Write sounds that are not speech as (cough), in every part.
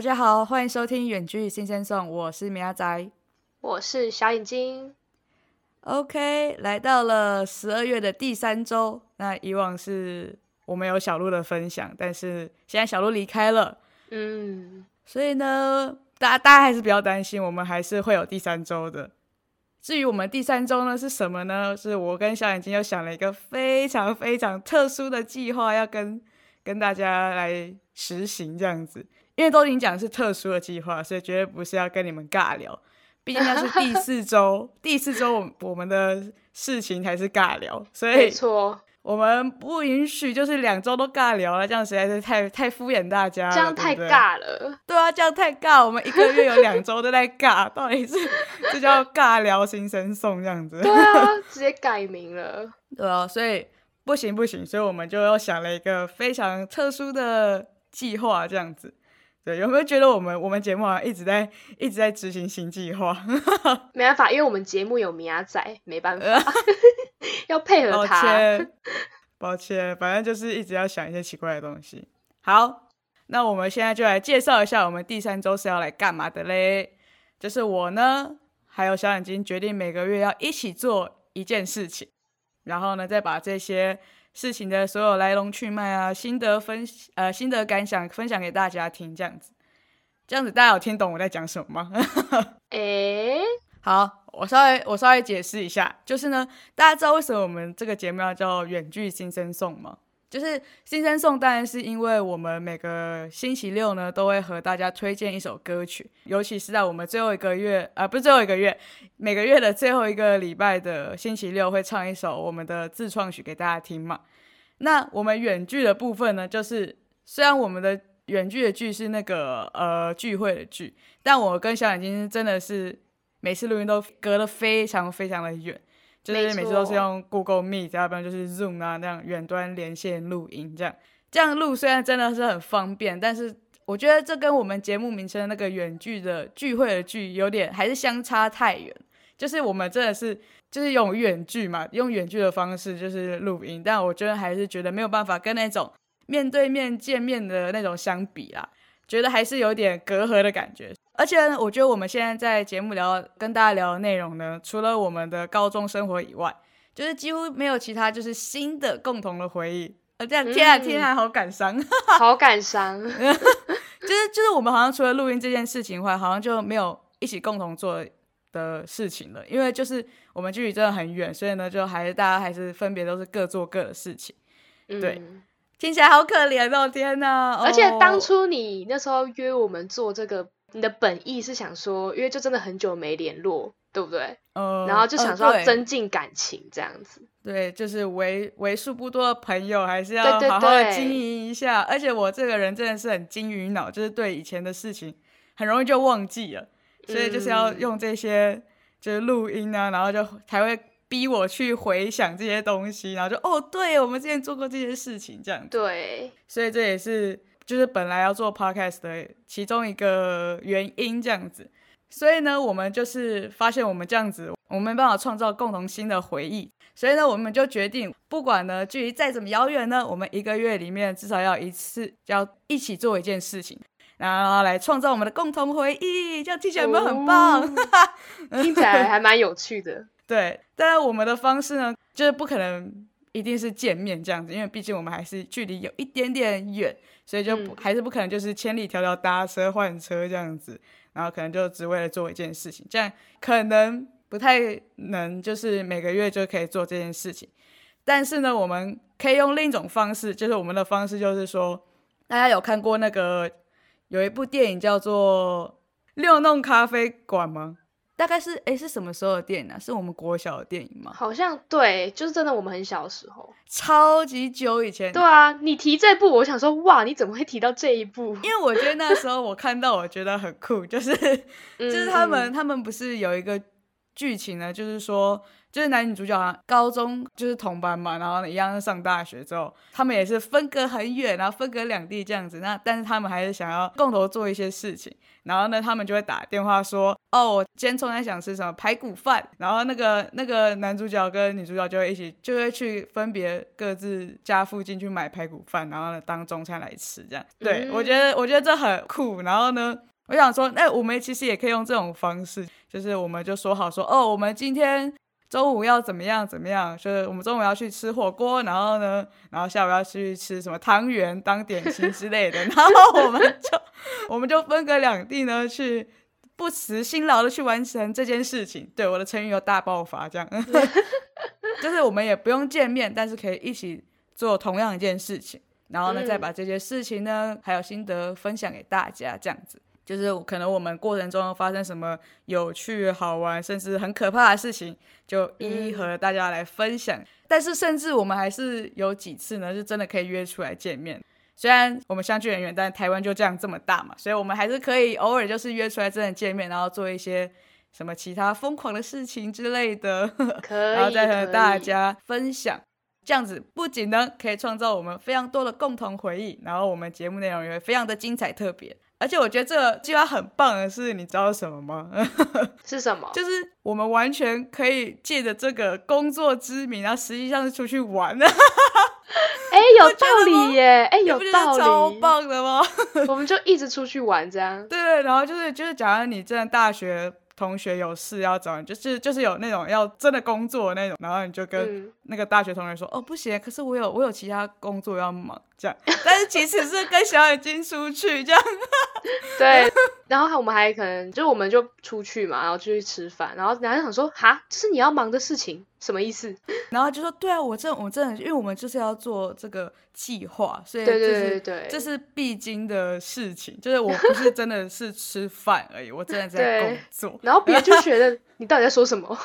大家好，欢迎收听《远距新鲜颂》，我是米阿仔，我是小眼睛。OK，来到了十二月的第三周，那以往是我们有小鹿的分享，但是现在小鹿离开了，嗯，所以呢，大家大家还是比较担心，我们还是会有第三周的。至于我们第三周呢是什么呢？是我跟小眼睛又想了一个非常非常特殊的计划，要跟跟大家来实行这样子。因为都已经讲是特殊的计划，所以绝对不是要跟你们尬聊。毕竟那是第四周，第四周我我们的事情才是尬聊，所以没错，我们不允许就是两周都尬聊了，这样实在是太太敷衍大家，这样太尬了。对啊，这样太尬。我们一个月有两周都在尬，(laughs) 到底是这叫尬聊新生送这样子？对啊，(laughs) 直接改名了。对啊，所以不行不行，所以我们就又想了一个非常特殊的计划，这样子。对，有没有觉得我们我们节目一直在一直在执行新计划？(laughs) 没办法，因为我们节目有米亚仔，没办法，(laughs) 要配合他。抱歉，(laughs) 抱歉，反正就是一直要想一些奇怪的东西。好，那我们现在就来介绍一下我们第三周是要来干嘛的嘞？就是我呢，还有小眼睛决定每个月要一起做一件事情，然后呢，再把这些。事情的所有来龙去脉啊，心得分呃心得感想分享给大家听，这样子，这样子大家有听懂我在讲什么吗？(laughs) 诶，好，我稍微我稍微解释一下，就是呢，大家知道为什么我们这个节目要叫远距新生颂吗？就是新生颂，当然是因为我们每个星期六呢，都会和大家推荐一首歌曲，尤其是在我们最后一个月，呃，不是最后一个月，每个月的最后一个礼拜的星期六，会唱一首我们的自创曲给大家听嘛。那我们远距的部分呢，就是虽然我们的远距的剧是那个呃聚会的剧，但我跟小眼睛真的是每次录音都隔得非常非常的远。就是每次都是用 Google Meet，要不然就是 Zoom 啊那样远端连线录音，这样这样录虽然真的是很方便，但是我觉得这跟我们节目名称那个远距的聚会的聚有点还是相差太远。就是我们真的是就是用远距嘛，用远距的方式就是录音，但我觉得还是觉得没有办法跟那种面对面见面的那种相比啦，觉得还是有点隔阂的感觉。而且我觉得我们现在在节目聊跟大家聊的内容呢，除了我们的高中生活以外，就是几乎没有其他就是新的共同的回忆。呃，这样天啊天啊，好感伤，(laughs) (laughs) 好感伤。就是就是我们好像除了录音这件事情外，好像就没有一起共同做的事情了。因为就是我们距离真的很远，所以呢，就还是大家还是分别都是各做各的事情。对，听起来好可怜哦，天哪！而且当初你那时候约我们做这个。你的本意是想说，因为就真的很久没联络，对不对？嗯。然后就想说要增进感情这样子。对，就是为为数不多的朋友，还是要好好的经营一下。而且我这个人真的是很金鱼脑，就是对以前的事情很容易就忘记了，所以就是要用这些就是录音啊，然后就才会逼我去回想这些东西，然后就哦，对我们之前做过这些事情这样。对。所以这也是。就是本来要做 podcast 的其中一个原因，这样子，所以呢，我们就是发现我们这样子，我们没办法创造共同新的回忆，所以呢，我们就决定，不管呢距离再怎么遥远呢，我们一个月里面至少要一次，要一起做一件事情，然后来创造我们的共同回忆，这样听起来有没有很棒？(laughs) 听起来还蛮有趣的。对，但是我们的方式呢，就是不可能一定是见面这样子，因为毕竟我们还是距离有一点点远。所以就不还是不可能，就是千里迢迢搭车换车这样子，然后可能就只为了做一件事情，这样可能不太能，就是每个月就可以做这件事情。但是呢，我们可以用另一种方式，就是我们的方式就是说，大家有看过那个有一部电影叫做《六弄咖啡馆》吗？大概是哎，是什么时候的电影啊？是我们国小的电影吗？好像对，就是真的，我们很小的时候，超级久以前。对啊，你提这部，我想说，哇，你怎么会提到这一部？因为我觉得那时候我看到，我觉得很酷，就是 (laughs) 就是他们他们不是有一个剧情呢，就是说就是男女主角啊，高中就是同班嘛，然后一样上大学之后，他们也是分隔很远，然后分隔两地这样子。那但是他们还是想要共同做一些事情。然后呢，他们就会打电话说：“哦，我今天突然想吃什么排骨饭。”然后那个那个男主角跟女主角就会一起，就会去分别各自家附近去买排骨饭，然后呢当中餐来吃。这样，对我觉得我觉得这很酷。然后呢，我想说，那我们其实也可以用这种方式，就是我们就说好说，哦，我们今天。中午要怎么样？怎么样？就是我们中午要去吃火锅，然后呢，然后下午要去吃什么汤圆当点心之类的，(laughs) 然后我们就我们就分隔两地呢，去不辞辛劳的去完成这件事情。对，我的成语有大爆发，这样，(laughs) 就是我们也不用见面，但是可以一起做同样一件事情，然后呢，再把这些事情呢还有心得分享给大家，这样子。就是可能我们过程中发生什么有趣、好玩，甚至很可怕的事情，就一一和大家来分享。但是，甚至我们还是有几次呢，是真的可以约出来见面。虽然我们相距很远，但台湾就这样这么大嘛，所以我们还是可以偶尔就是约出来真的见面，然后做一些什么其他疯狂的事情之类的，(laughs) 然后再和大家分享。这样子不仅呢可以创造我们非常多的共同回忆，然后我们节目内容也会非常的精彩特别。而且我觉得这个计划很棒的是，你知道什么吗？(laughs) (laughs) 是什么？就是我们完全可以借着这个工作之名，然后实际上是出去玩的。(laughs) 哎，有道理耶！哎，有道理，超棒的吗？我们就一直出去玩，这样。对，然后就是就是，假如你真的大学。同学有事要找你，就是就是有那种要真的工作那种，然后你就跟那个大学同学说，哦不行，可是我有我有其他工作要忙，这样。但是其实是跟小眼睛出去这样。(laughs) 对，然后我们还可能就我们就出去嘛，然后就去吃饭，然后然后想说，哈，这是你要忙的事情。什么意思？(laughs) 然后就说对啊，我这我真的，因为我们就是要做这个计划，所以对对对对，这是必经的事情。就是我不是真的是吃饭而已，我真的在工作。然后别人就觉得 (laughs) 你到底在说什么？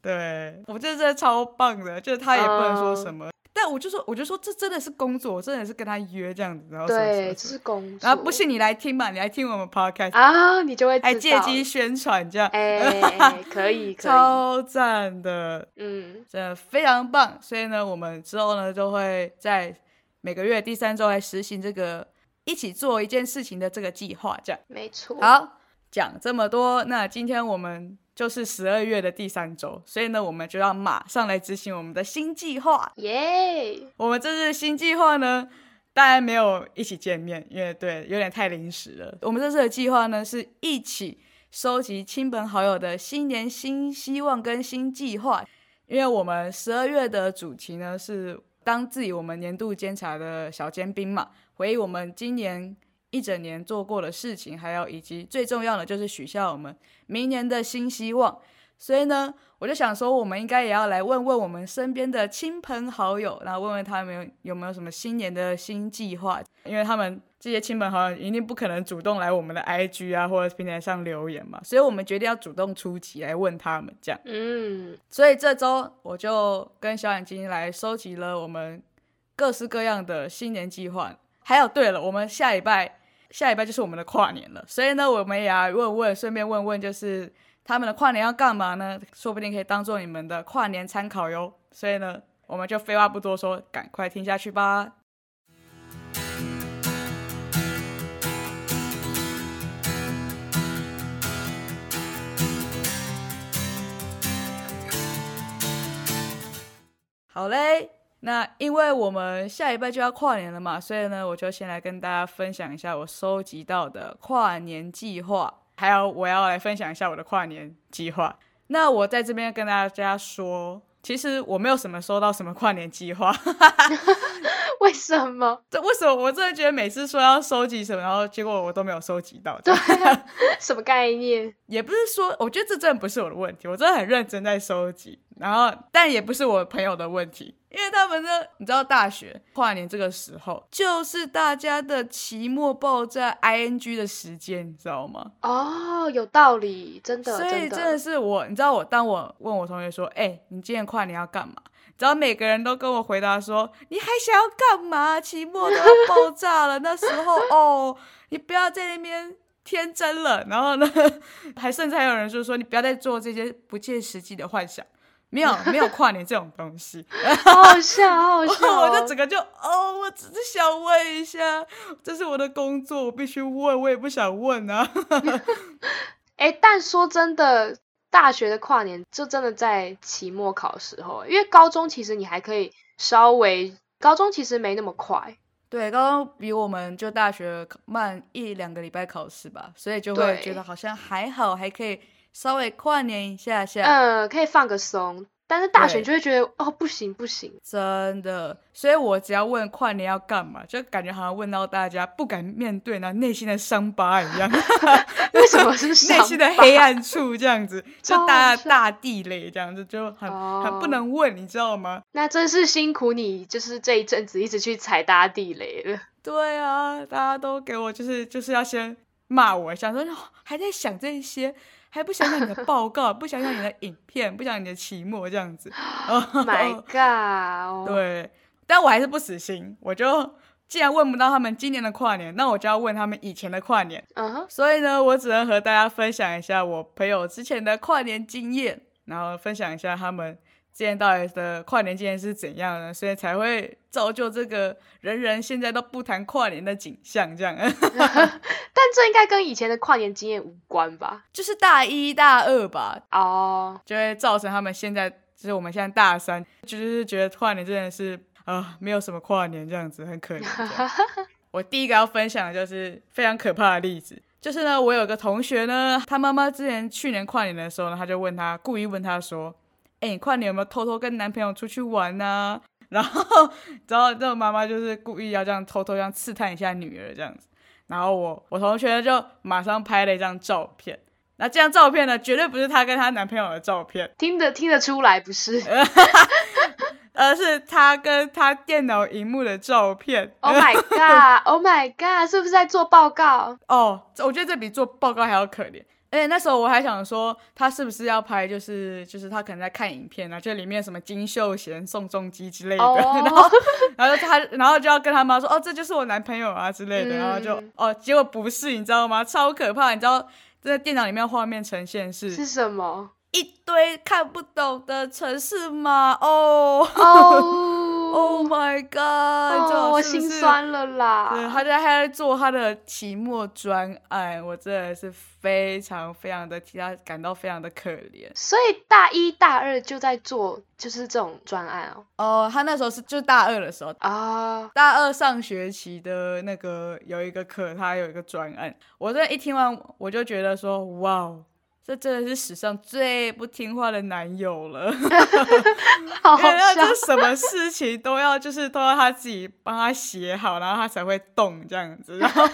对我觉得这超棒的，就是他也不能说什么。但我就说，我就说，这真的是工作，我真的是跟他约这样子，然后对，这是工作。然后不信你来听嘛，你来听我们 podcast 啊，你就会还借机宣传这样，哎，可以，(laughs) 超赞的，嗯，真的非常棒。所以呢，我们之后呢，就会在每个月第三周来实行这个一起做一件事情的这个计划，这样没错。好，讲这么多，那今天我们。就是十二月的第三周，所以呢，我们就要马上来执行我们的新计划。耶！我们这次新计划呢，当然没有一起见面，因为对，有点太临时了。我们这次的计划呢，是一起收集亲朋好友的新年新希望跟新计划。因为我们十二月的主题呢，是当自己我们年度监察的小尖兵嘛，回忆我们今年。一整年做过的事情，还有以及最重要的就是许下我们明年的新希望。所以呢，我就想说，我们应该也要来问问我们身边的亲朋好友，然后问问他们有没有什么新年的新计划。因为他们这些亲朋好友一定不可能主动来我们的 IG 啊或者平台上留言嘛，所以我们决定要主动出击来问他们这样。嗯，所以这周我就跟小眼睛来收集了我们各式各样的新年计划。还有，对了，我们下礼拜。下礼拜就是我们的跨年了，所以呢，我们也要问问，顺便问问，就是他们的跨年要干嘛呢？说不定可以当做你们的跨年参考哟。所以呢，我们就废话不多说，赶快听下去吧。好嘞。那因为我们下一拜就要跨年了嘛，所以呢，我就先来跟大家分享一下我收集到的跨年计划，还有我要来分享一下我的跨年计划。那我在这边跟大家说，其实我没有什么收到什么跨年计划。(laughs) (laughs) 为什么？这为什么？我真的觉得每次说要收集什么，然后结果我都没有收集到。对，什么概念？也不是说，我觉得这真的不是我的问题，我真的很认真在收集。然后，但也不是我朋友的问题，因为他们呢，你知道，大学跨年这个时候，就是大家的期末爆炸 ing 的时间，你知道吗？哦，有道理，真的。所以真的是我，你知道，我当我问我同学说，哎，你今年跨年要干嘛？然后每个人都跟我回答说：“你还想要干嘛？期末都要爆炸了，那时候 (laughs) 哦，你不要在那边天真了。然后呢，还甚至还有人说说你不要再做这些不切实际的幻想，没有 (laughs) 没有跨年这种东西，好笑好笑。(laughs) 我就整个就哦，我只是想问一下，这是我的工作，我必须问，我也不想问啊。哎，但说真的，大学的跨年就真的在期末考时候，因为高中其实你还可以稍微，高中其实没那么快。对，高中比我们就大学慢一两个礼拜考试吧，所以就会觉得好像还好，还可以稍微跨年一下下，嗯，可以放个松。但是大学就会觉得哦不行不行，真的，所以我只要问跨年要干嘛，就感觉好像问到大家不敢面对那内心的伤疤一样。(laughs) 为什么是 (laughs) 内心的黑暗处这样子？就大大地雷这样子，就很很不能问，你知道吗？那真是辛苦你，就是这一阵子一直去踩大地雷了。(laughs) 对啊，大家都给我就是就是要先骂我，想说还在想这些。还不想想你的报告，不想想你的影片，不想你的期末这样子。(gasps) My (laughs) God！对，但我还是不死心。我就既然问不到他们今年的跨年，那我就要问他们以前的跨年。嗯哼。所以呢，我只能和大家分享一下我朋友之前的跨年经验，然后分享一下他们。今年到底的跨年经验是怎样呢？所以才会造就这个人人现在都不谈跨年的景象，这样。(laughs) (laughs) 但这应该跟以前的跨年经验无关吧？就是大一大二吧，哦，就会造成他们现在，就是我们现在大三，就是觉得跨年真的是啊，没有什么跨年这样子，很可怜。(laughs) 我第一个要分享的就是非常可怕的例子，就是呢，我有个同学呢，他妈妈之前去年跨年的时候呢，他就问他，故意问他说。哎，你看你有没有偷偷跟男朋友出去玩呢？然后，然后这个妈妈就是故意要这样偷偷这样刺探一下女儿这样子。然后我我同学就马上拍了一张照片。那这张照片呢，绝对不是她跟她男朋友的照片，听得听得出来不是，(laughs) 而是她跟她电脑荧幕的照片。Oh my god！Oh my god！是不是在做报告？(laughs) 哦，我觉得这比做报告还要可怜。哎，那时候我还想说，他是不是要拍，就是就是他可能在看影片啊，就里面什么金秀贤、宋仲基之类的，(laughs) 然后然后他然后就要跟他妈说，哦，这就是我男朋友啊之类的，然后就哦，结果不是，你知道吗？超可怕，你知道在电脑里面画面呈现是是什么？一堆看不懂的城市码哦哦 (laughs)，Oh my God！我心酸了啦。对，他在还在做他的期末专案，我真的是非常非常的替他感到非常的可怜。所以大一大二就在做就是这种专案哦。哦，他那时候是就大二的时候啊，大二上学期的那个有一个课，他有一个专案。我这一听完，我就觉得说，哇。这真的是史上最不听话的男友了，(laughs) 好笑！就什么事情都要，就是都要他自己帮他写好，然后他才会动这样子，然后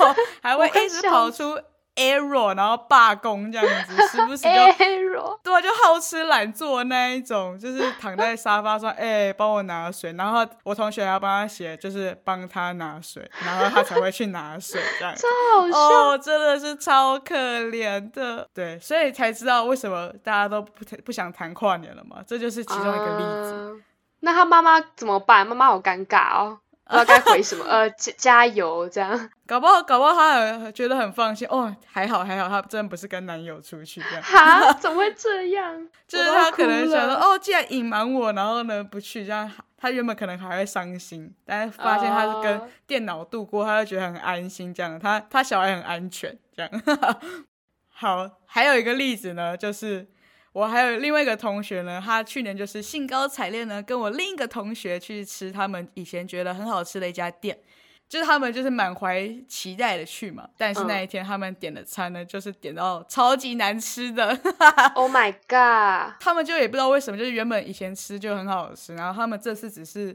还会一直跑出。error，然后罢工这样子，时不时就 (laughs) error，对，就好吃懒做那一种，就是躺在沙发上，哎，帮我拿水，然后我同学要帮他写，就是帮他拿水，然后他才会去拿水，这样，超好笑，哦，真的是超可怜的，对，所以才知道为什么大家都不不想谈跨年了嘛，这就是其中一个例子。那他妈妈怎么办？妈妈好尴尬哦。不知道该回什么，(laughs) 呃，加加油这样，搞不好搞不好他很觉得很放心哦，还好还好，他真的不是跟男友出去这样，哈，怎么会这样？(laughs) 就是他可能想说，哦，既然隐瞒我，然后呢不去，这样他原本可能还会伤心，但是发现他是跟电脑度过，他就觉得很安心，这样他他小孩很安全，这样。(laughs) 好，还有一个例子呢，就是。我还有另外一个同学呢，他去年就是兴高采烈呢，跟我另一个同学去吃他们以前觉得很好吃的一家店，就是他们就是满怀期待的去嘛。但是那一天他们点的餐呢，就是点到超级难吃的。(laughs) Oh my god！他们就也不知道为什么，就是原本以前吃就很好吃，然后他们这次只是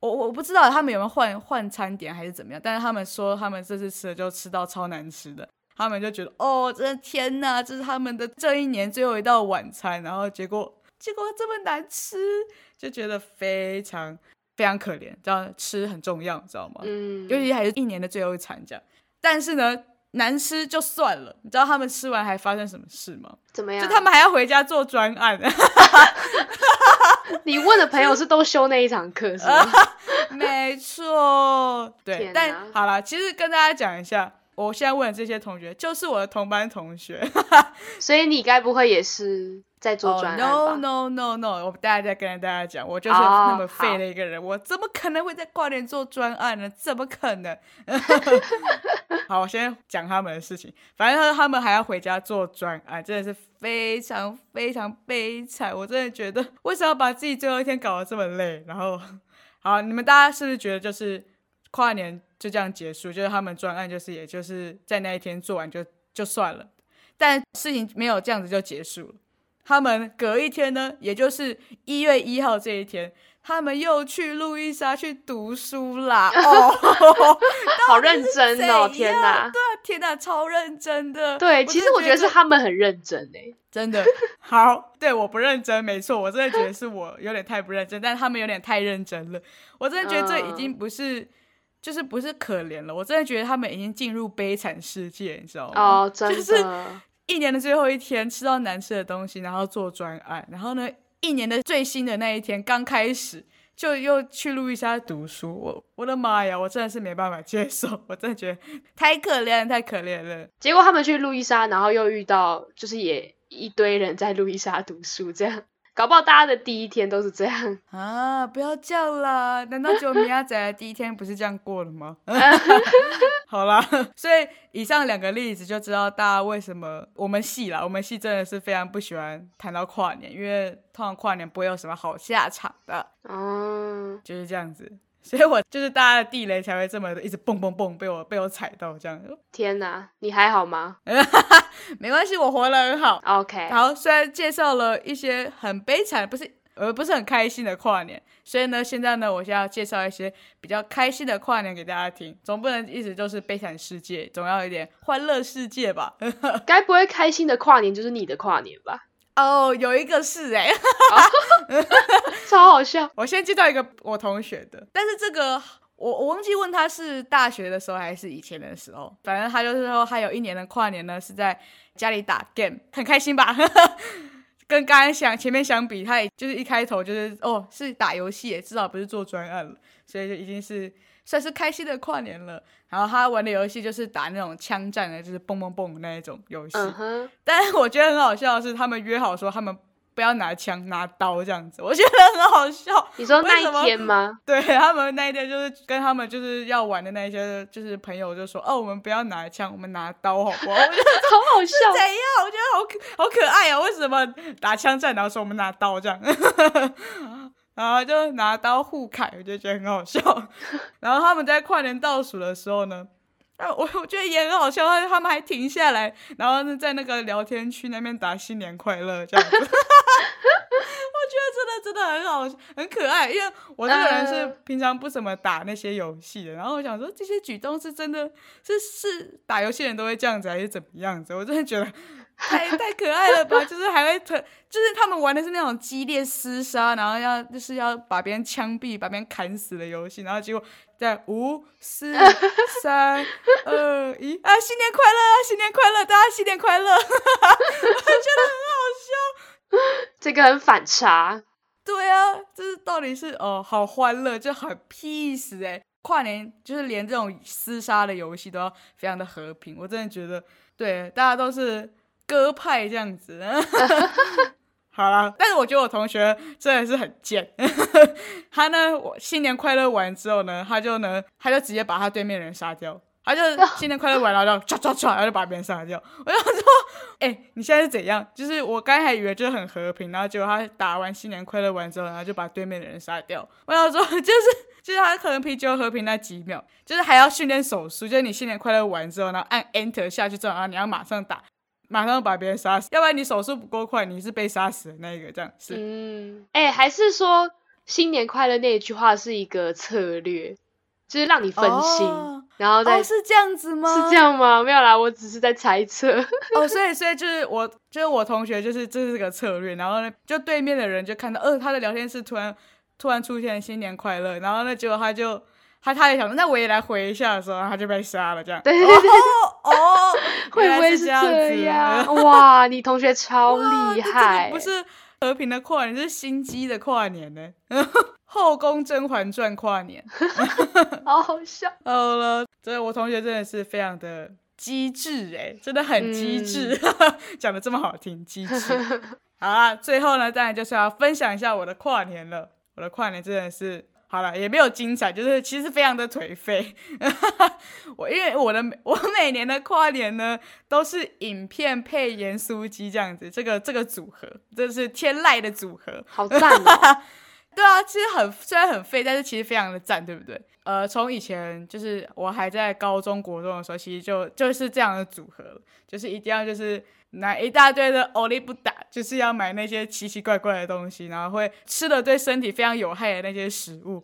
我我不知道他们有没有换换餐点还是怎么样，但是他们说他们这次吃的就吃到超难吃的。他们就觉得哦，真的天哪，这是他们的这一年最后一道晚餐，然后结果结果这么难吃，就觉得非常非常可怜。这样吃很重要，知道吗？嗯，尤其还是一年的最后一餐这样。但是呢，难吃就算了，你知道他们吃完还发生什么事吗？怎么样？就他们还要回家做专案。(laughs) (laughs) 你问的朋友是都修那一堂课是吗？(laughs) 没错，对。但好了，其实跟大家讲一下。我现在问的这些同学，就是我的同班同学。所以你该不会也是在做专案吧？No No No No！我大家在跟大家讲，我就是那么废的一个人，我怎么可能会在跨年做专案呢？怎么可能？(laughs) 好，我先讲他们的事情。反正他们还要回家做专案，真的是非常非常悲惨。我真的觉得，为什么要把自己最后一天搞得这么累？然后，好，你们大家是不是觉得就是跨年就这样结束？就是他们专案就是也就是在那一天做完就就算了。但事情没有这样子就结束了。他们隔一天呢，也就是一月一号这一天，他们又去路易莎去读书啦。(laughs) 哦，好认真哦！天哪，对啊，天哪，超认真的。对，其实我觉得是他们很认真诶，真的。(laughs) 好，对，我不认真，没错，我真的觉得是我有点太不认真，但他们有点太认真了。我真的觉得这已经不是。就是不是可怜了，我真的觉得他们已经进入悲惨世界，你知道吗？哦，真的。就是一年的最后一天，吃到难吃的东西，然后做专案，然后呢，一年的最新的那一天刚开始，就又去路易莎读书。我我的妈呀，我真的是没办法接受，我真的觉得太可怜，太可怜了。结果他们去路易莎，然后又遇到，就是也一堆人在路易莎读书，这样。搞不好大家的第一天都是这样啊！不要叫啦，难道只有米亚仔的第一天不是这样过了吗？(laughs) 好啦，(laughs) 所以以上两个例子就知道大家为什么我们系啦，我们系真的是非常不喜欢谈到跨年，因为通常跨年不会有什么好下场的。嗯，就是这样子。所以我就是大家的地雷才会这么一直蹦蹦蹦被我被我踩到这样。天哪，你还好吗？(laughs) 没关系，我活得很好。OK。好，虽然介绍了一些很悲惨，不是呃不是很开心的跨年，所以呢，现在呢，我现在要介绍一些比较开心的跨年给大家听。总不能一直就是悲惨世界，总要有点欢乐世界吧？(laughs) 该不会开心的跨年就是你的跨年吧？哦，有一个是哎，(laughs) 超好笑。(laughs) 我先介绍一个我同学的，但是这个我我忘记问他是大学的时候还是以前的时候，反正他就是说他有一年的跨年呢是在家里打 game，很开心吧？(laughs) 跟刚刚想前面相比，他也就是一开头就是哦是打游戏，至少不是做专案了，所以就已经是。算是开心的跨年了，然后他玩的游戏就是打那种枪战的，就是蹦蹦蹦那一种游戏。但是我觉得很好笑的是，他们约好说他们不要拿枪拿刀这样子，我觉得很好笑。你说那一天吗？对他们那一天就是跟他们就是要玩的那些就是朋友就说哦，我们不要拿枪，我们拿刀好不好？我觉得 (laughs) 好好笑。怎样？我觉得好可好可爱啊！为什么打枪战然后说我们拿刀这样？然后就拿刀互砍，我就觉得很好笑。(laughs) 然后他们在跨年倒数的时候呢，啊，我我觉得也很好笑。他们还停下来，然后呢在那个聊天区那边打新年快乐这样子。(laughs) 我觉得真的真的很好，很可爱。因为我这个人是平常不怎么打那些游戏的，然后我想说这些举动是真的是是打游戏人都会这样子，还是怎么样子？我真的觉得。太太可爱了吧！就是还会特，就是他们玩的是那种激烈厮杀，然后要就是要把别人枪毙、把别人砍死的游戏，然后结果在五、四、(laughs) 三、二、一啊！新年快乐啊！新年快乐！大家新年快乐！(laughs) 我觉得很好笑，这个很反差。对啊，就是到底是哦，好欢乐，就很 peace 哎！跨年就是连这种厮杀的游戏都要非常的和平，我真的觉得，对，大家都是。歌派这样子，(laughs) 好了，但是我觉得我同学真的是很贱。(laughs) 他呢，我新年快乐完之后呢，他就呢，他就直接把他对面人杀掉。他就 (laughs) 新年快乐完，然后就唰唰唰，然后就把别人杀掉。我就说，哎，你现在是怎样？就是我刚还以为就是很和平，然后结果他打完新年快乐完之后，然后就把对面的人杀掉。我想说，就是就是他可能啤酒和平那几秒，就是还要训练手速，就是你新年快乐完之后，然后按 Enter 下去之后，然后你要马上打。马上把别人杀死，要不然你手速不够快，你是被杀死的那一个。这样是，嗯，哎，还是说新年快乐那一句话是一个策略，就是让你分心，然后再是这样子吗？是这样吗？没有啦，我只是在猜测。(laughs) 哦，所以所以就是我就是我同学，就是这是个策略，然后呢，就对面的人就看到，呃，他的聊天室突然突然出现新年快乐，然后呢，结果他就。他他也想，那我也来回一下的时候，他就被杀了，这样。对对对哦，(laughs) 会不会是这样？哇，(laughs) 你同学超厉害！不是和平的跨年，是心机的跨年呢。(laughs) 后宫甄嬛传跨年，好好笑。好了，所以我同学真的是非常的机智哎，真的很机智，讲的这么好听，机智。好啦，最后呢，当然就是要分享一下我的跨年了。我的跨年真的是好了，也没有精彩，就是其实非常的颓废。(laughs) 我因为我的我每年的跨年呢，都是影片配盐酥鸡这样子，这个这个组合，这是天籁的组合，好赞哦！(laughs) 对啊，其实很虽然很废，但是其实非常的赞，对不对？呃，从以前就是我还在高中国中的时候，其实就就是这样的组合，就是一定要就是买一大堆的欧利不打，就是要买那些奇奇怪怪的东西，然后会吃的对身体非常有害的那些食物，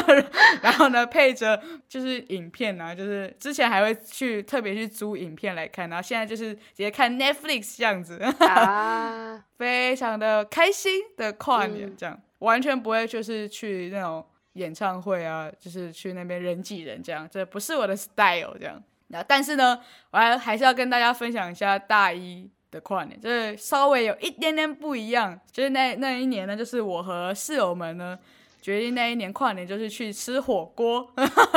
(laughs) 然后呢配着就是影片啊，就是之前还会去特别去租影片来看，然后现在就是直接看 Netflix 这样子，啊，(laughs) 非常的开心的跨年这样。完全不会，就是去那种演唱会啊，就是去那边人挤人这样，这不是我的 style 这样。那但是呢，我还还是要跟大家分享一下大一的跨年，就是稍微有一点点不一样。就是那那一年呢，就是我和室友们呢决定那一年跨年就是去吃火锅，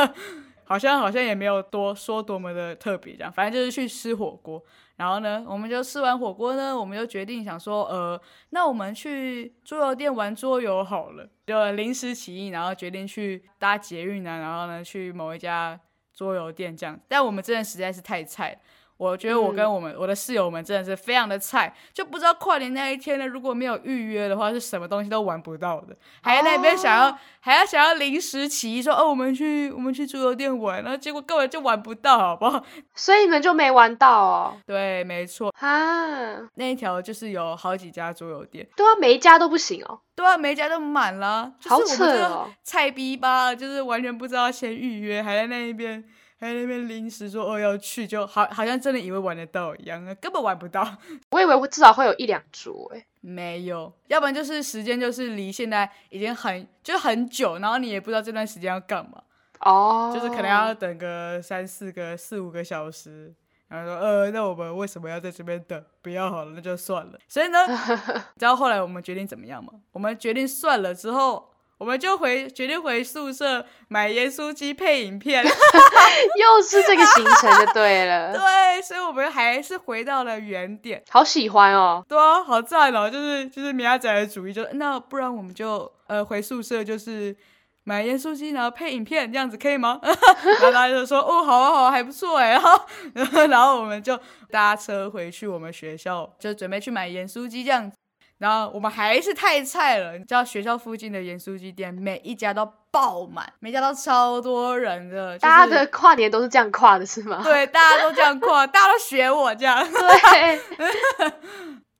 (laughs) 好像好像也没有多说多么的特别这样，反正就是去吃火锅。然后呢，我们就吃完火锅呢，我们就决定想说，呃，那我们去桌游店玩桌游好了，就临时起意，然后决定去搭捷运啊，然后呢去某一家桌游店这样。但我们真的实在是太菜。我觉得我跟我们我的室友们真的是非常的菜，就不知道跨年那一天呢，如果没有预约的话，是什么东西都玩不到的。还在那边想要，还要想要临时起意说，哦，我们去我们去桌游店玩，然后结果根本就玩不到，好不好？(laughs) 所以你们就没玩到哦。对，没错。啊，那一条就是有好几家桌游店。对啊，每一家都不行哦。对啊，每一家都满了。好扯哦。菜逼吧，就是完全不知道先预约，还在那一边。在那边临时说哦要去，就好好像真的以为玩得到一样，根本玩不到。(laughs) 我以为至少会有一两桌哎，没有，要不然就是时间就是离现在已经很就很久，然后你也不知道这段时间要干嘛哦，就是可能要等个三四个四五个小时，然后说呃那我们为什么要在这边等？不要好了，那就算了。所以呢，(laughs) 你知道后来我们决定怎么样吗？我们决定算了之后。我们就回决定回宿舍买盐酥鸡配影片，(laughs) 又是这个行程就对了。(laughs) 对，所以我们还是回到了原点。好喜欢哦，对啊，好赞哦，就是就是米亚仔的主意，就那不然我们就呃回宿舍就是买盐酥鸡，然后配影片，这样子可以吗？(laughs) 然后大家就说哦，好啊好啊，还不错哎。然后然后我们就搭车回去我们学校，就准备去买盐酥鸡这样子。然后我们还是太菜了，你知道学校附近的盐酥鸡店每一家都爆满，每家都超多人的。大家的跨年都是这样跨的，是吗？对，大家都这样跨，大家都学我这样。(laughs) 对。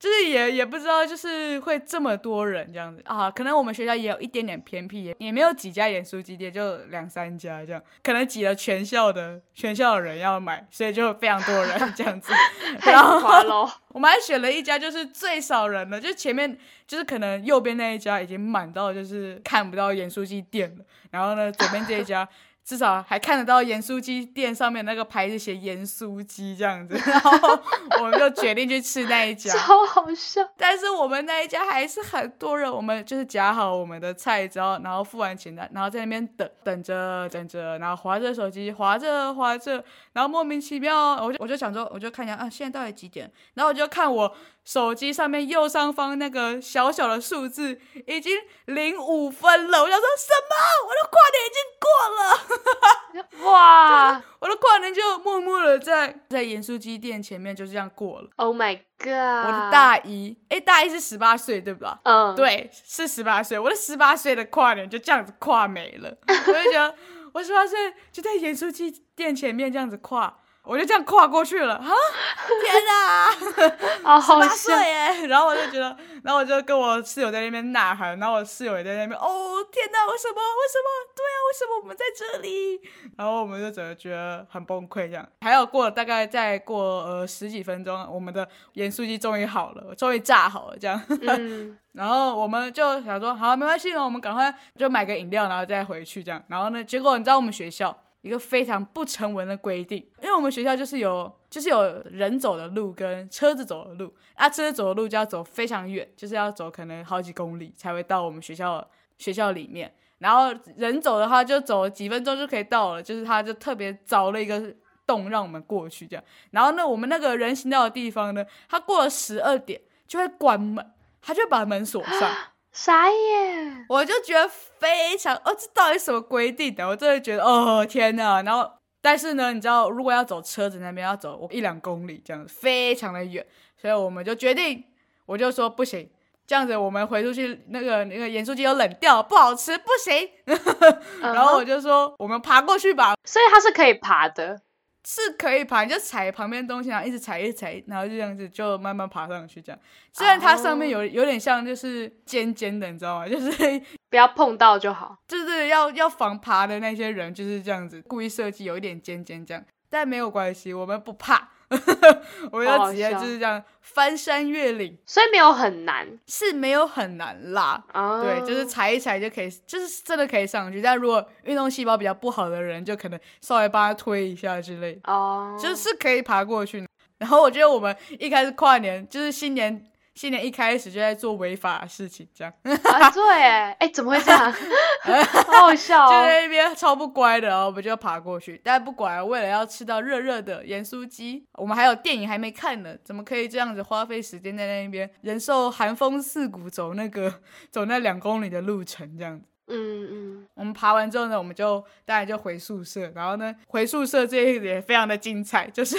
就是也也不知道，就是会这么多人这样子啊？可能我们学校也有一点点偏僻，也也没有几家盐酥鸡店，就两三家这样，可能挤了全校的全校的人要买，所以就非常多人 (laughs) 这样子。(laughs) 太夸了！我们还选了一家就是最少人的，就前面就是可能右边那一家已经满到就是看不到盐酥鸡店了，然后呢左边这一家。至少还看得到盐酥鸡店上面那个牌子写盐酥鸡这样子，(laughs) 然后我们就决定去吃那一家，超好笑。但是我们那一家还是很多人，我们就是夹好我们的菜之后，然后付完钱的，然后在那边等等着等着，然后划着手机划着划着，然后莫名其妙，我就我就想说，我就看一下啊，现在到底几点？然后我就看我。手机上面右上方那个小小的数字已经零五分了，我想说什么？我的跨年已经过了，哇！(laughs) 我的跨年就默默的在在盐酥鸡店前面就这样过了。Oh my god！我的大一，哎，大一是十八岁对不对？嗯，对，是十八岁。我的十八岁的跨年就这样子跨没了，我就觉得我十八岁就在盐酥鸡店前面这样子跨。我就这样跨过去了，哈！天哪 (laughs) (laughs) 十八岁耶！然后我就觉得，然后我就跟我室友在那边呐喊，然后我室友也在那边，哦天哪，为什么？为什么？对啊，为什么我们在这里？然后我们就整个觉得很崩溃，这样。还有过了大概再过呃十几分钟，我们的盐酥鸡终于好了，终于炸好了，这样。(laughs) 然后我们就想说，好，没关系了，我们赶快就买个饮料，然后再回去这样。然后呢，结果你知道我们学校。一个非常不成文的规定，因为我们学校就是有，就是有人走的路跟车子走的路，啊，车子走的路就要走非常远，就是要走可能好几公里才会到我们学校学校里面，然后人走的话就走几分钟就可以到了，就是他就特别凿了一个。洞让我们过去这样。然后呢，我们那个人行道的地方呢，他过了十二点就会关门，他就会把门锁上。(gasps) 傻眼！我就觉得非常哦，这到底什么规定的？我真的觉得哦天呐！然后，但是呢，你知道，如果要走车子那边要走一两公里这样子，非常的远，所以我们就决定，我就说不行，这样子我们回出去那个那个盐酥鸡又冷掉，不好吃，不行。(laughs) 然后我就说我们爬过去吧，所以它是可以爬的。是可以爬，你就踩旁边东西，然后一直踩，一直踩，然后就这样子就慢慢爬上去。这样，虽然它上面有有点像就是尖尖的，你知道吗？(laughs) 就是不要碰到就好。就是要要防爬的那些人就是这样子，故意设计有一点尖尖这样，但没有关系，我们不怕。(laughs) 我要直接就是这样翻山越岭，所以没有很难，是没有很难啦。对，就是踩一踩就可以，就是真的可以上去。但如果运动细胞比较不好的人，就可能稍微帮他推一下之类。哦，就是可以爬过去。然后我觉得我们一开始跨年，就是新年。新年一开始就在做违法的事情，这样 (laughs) 啊？对，哎，怎么会这样？(laughs) 好好笑，就在那边超不乖的，然后我们就爬过去。但不管，为了要吃到热热的盐酥鸡，我们还有电影还没看呢，怎么可以这样子花费时间在那边，忍受寒风刺骨，走那个走那两公里的路程这样子？嗯嗯。我们爬完之后呢，我们就当然就回宿舍，然后呢，回宿舍这一点非常的精彩，就是。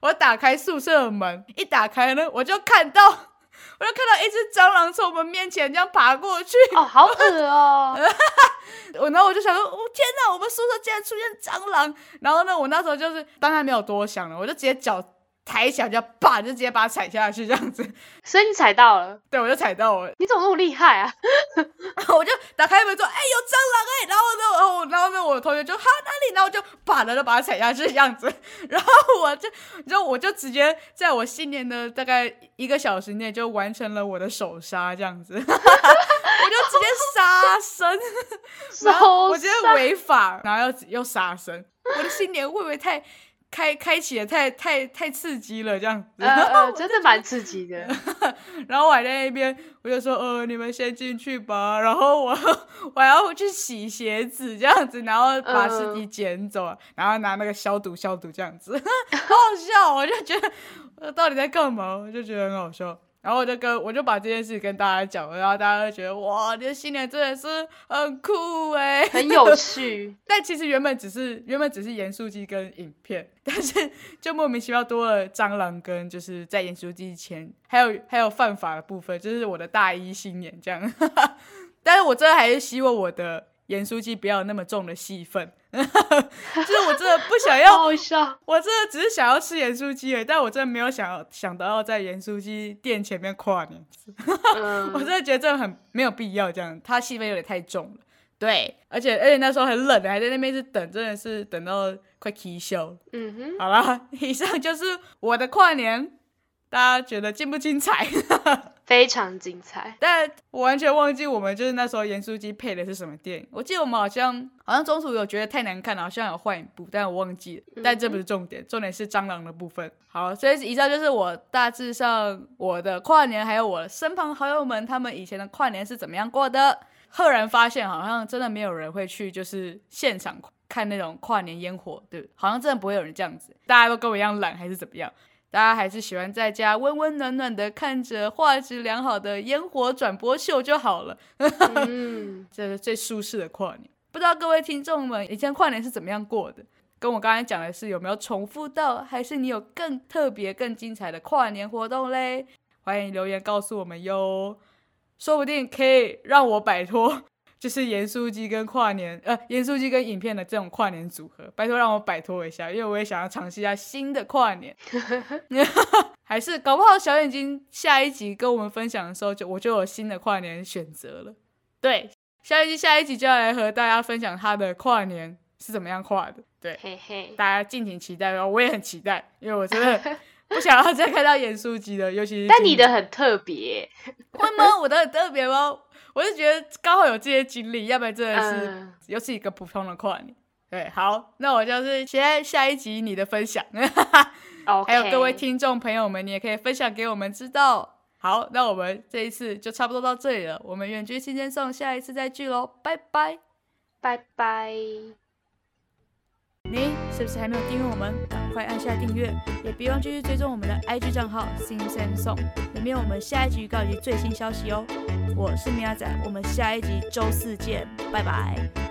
我打开宿舍门，一打开呢，我就看到，(laughs) 我就看到一只蟑螂从我们面前这样爬过去。哦，好恶哦！(laughs) 我然后我就想说，哦天哪，我们宿舍竟然出现蟑螂！然后呢，我那时候就是当然没有多想了，我就直接脚。抬起来就啪，就直接把它踩下去这样子，所以你踩到了，对我就踩到了。你怎么那么厉害啊？(laughs) 我就打开门说：“哎，有蟑螂哎！”然后呢，然后然后呢，我同学就哈哪里？然后我就啪的就把它踩下去这样子。(laughs) 然后我就，然后我就直接在我新年的大概一个小时内就完成了我的手杀这样子。(laughs) 我就直接杀生，然后我直接违法，然后又又杀生。我的新年会不会太？开开启的太太太刺激了，这样子，(laughs) 真的蛮刺激的。(laughs) 然后我还在那边，我就说，呃，你们先进去吧。然后我我还要去洗鞋子，这样子，然后把尸体捡走，然后拿那个消毒消毒，这样子，(laughs) 好好笑。我就觉得，我到底在干嘛？我就觉得很好笑。然后我就跟我就把这件事跟大家讲，然后大家就觉得哇，你的新年真的是很酷哎，很 (laughs) 有趣。但其实原本只是原本只是盐酥鸡跟影片，但是就莫名其妙多了蟑螂跟就是在盐酥鸡前还有还有犯法的部分，就是我的大一新年这样。(laughs) 但是我真的还是希望我的。盐酥鸡不要那么重的戏份，(laughs) 就是我真的不想要，我真的只是想要吃盐酥鸡而已，但我真的没有想要想到要在盐酥鸡店前面跨年，(laughs) 我真的觉得这很没有必要这样，它戏份有点太重了。对，而且而且那时候很冷的，还在那边是等，真的是等到快气消。嗯哼，好了，以上就是我的跨年，大家觉得精不精彩？(laughs) 非常精彩，但我完全忘记我们就是那时候盐酥鸡配的是什么电影。我记得我们好像好像中途有觉得太难看了，好像有换一部，但我忘记了。但这不是重点，重点是蟑螂的部分。好，所以以上就是我大致上我的跨年，还有我身旁好友们他们以前的跨年是怎么样过的。赫然发现，好像真的没有人会去就是现场看那种跨年烟火，对，好像真的不会有人这样子。大家都跟我一样懒，还是怎么样？大家还是喜欢在家温温暖暖的看着画质良好的烟火转播秀就好了。嗯，(laughs) 这是最舒适的跨年。不知道各位听众们以前跨年是怎么样过的？跟我刚才讲的是有没有重复到，还是你有更特别、更精彩的跨年活动嘞？欢迎留言告诉我们哟，说不定可以让我摆脱。就是盐酥鸡跟跨年，呃，盐酥鸡跟影片的这种跨年组合，拜托让我摆脱一下，因为我也想要尝试一下新的跨年。(laughs) (laughs) 还是搞不好小眼睛下一集跟我们分享的时候，就我就有新的跨年选择了。对，小眼睛下一集就要来和大家分享他的跨年是怎么样跨的。对，嘿嘿，大家敬请期待哦，我也很期待，因为我真的 (laughs) (laughs) 不想要再看到盐酥鸡了，尤其是。但你的很特别，会吗？(laughs) 我的很特别吗？我就觉得刚好有这些经历，要不然真的是又是一个普通的跨年。对，好，那我就是期待下一集你的分享，(laughs) 还有各位听众朋友们，你也可以分享给我们知道。好，那我们这一次就差不多到这里了，我们远距新鲜送，下一次再聚喽，拜拜，拜拜。你是不是还没有订阅我们？赶快按下订阅，也别忘继续追踪我们的 IG 账号 SingSong，，里面有我们下一集预告以及最新消息哦。我是米亚仔，我们下一集周四见，拜拜。